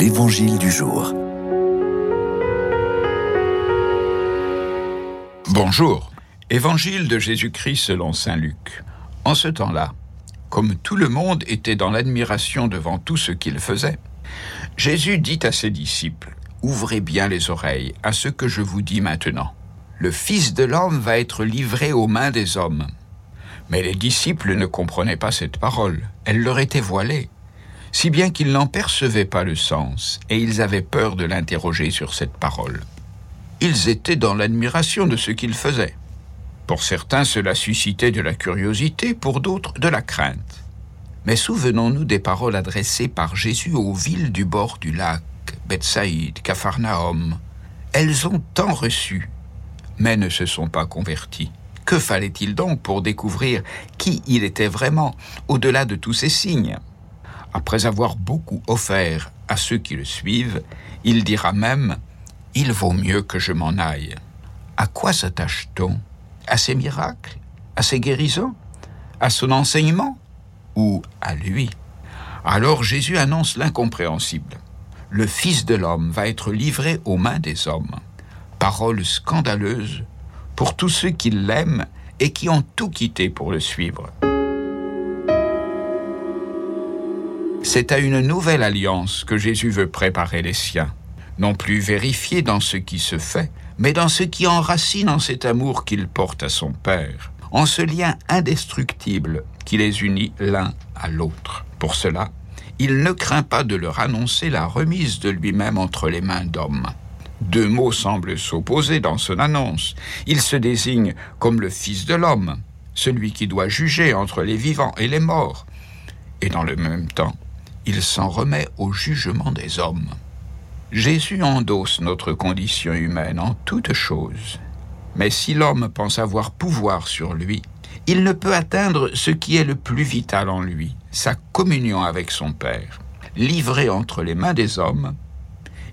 L'Évangile du jour. Bonjour. Évangile de Jésus-Christ selon Saint Luc. En ce temps-là, comme tout le monde était dans l'admiration devant tout ce qu'il faisait, Jésus dit à ses disciples, Ouvrez bien les oreilles à ce que je vous dis maintenant. Le Fils de l'homme va être livré aux mains des hommes. Mais les disciples ne comprenaient pas cette parole, elle leur était voilée, si bien qu'ils n'en percevaient pas le sens, et ils avaient peur de l'interroger sur cette parole. Ils étaient dans l'admiration de ce qu'il faisait. Pour certains, cela suscitait de la curiosité, pour d'autres, de la crainte. Mais souvenons-nous des paroles adressées par Jésus aux villes du bord du lac, Bethsaïd, Capharnaüm. Elles ont tant reçu, mais ne se sont pas converties. Que fallait-il donc pour découvrir qui il était vraiment, au-delà de tous ces signes? Après avoir beaucoup offert à ceux qui le suivent, il dira même Il vaut mieux que je m'en aille. À quoi s'attache-t-on? À ses miracles? À ses guérisons? À son enseignement? Ou à lui? Alors Jésus annonce l'incompréhensible. Le Fils de l'homme va être livré aux mains des hommes. Parole scandaleuse pour tous ceux qui l'aiment et qui ont tout quitté pour le suivre. C'est à une nouvelle alliance que Jésus veut préparer les siens, non plus vérifier dans ce qui se fait, mais dans ce qui enracine en cet amour qu'il porte à son Père, en ce lien indestructible qui les unit l'un à l'autre. Pour cela, il ne craint pas de leur annoncer la remise de lui-même entre les mains d'hommes. Deux mots semblent s'opposer dans son annonce. Il se désigne comme le Fils de l'homme, celui qui doit juger entre les vivants et les morts. Et dans le même temps, il s'en remet au jugement des hommes. Jésus endosse notre condition humaine en toutes choses. Mais si l'homme pense avoir pouvoir sur lui, il ne peut atteindre ce qui est le plus vital en lui, sa communion avec son Père. Livré entre les mains des hommes,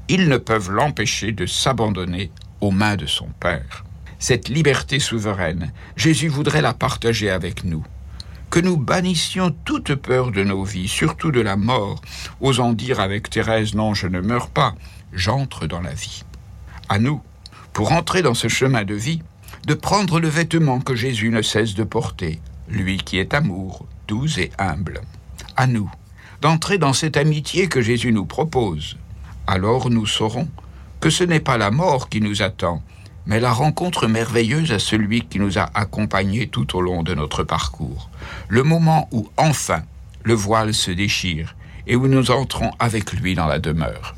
ils ne peuvent l'empêcher de s'abandonner aux mains de son Père. Cette liberté souveraine, Jésus voudrait la partager avec nous. Que nous bannissions toute peur de nos vies, surtout de la mort, osant dire avec Thérèse Non, je ne meurs pas, j'entre dans la vie. À nous, pour entrer dans ce chemin de vie, de prendre le vêtement que Jésus ne cesse de porter, lui qui est amour, doux et humble. À nous, d'entrer dans cette amitié que Jésus nous propose, alors nous saurons que ce n'est pas la mort qui nous attend, mais la rencontre merveilleuse à celui qui nous a accompagnés tout au long de notre parcours. Le moment où enfin le voile se déchire et où nous entrons avec lui dans la demeure.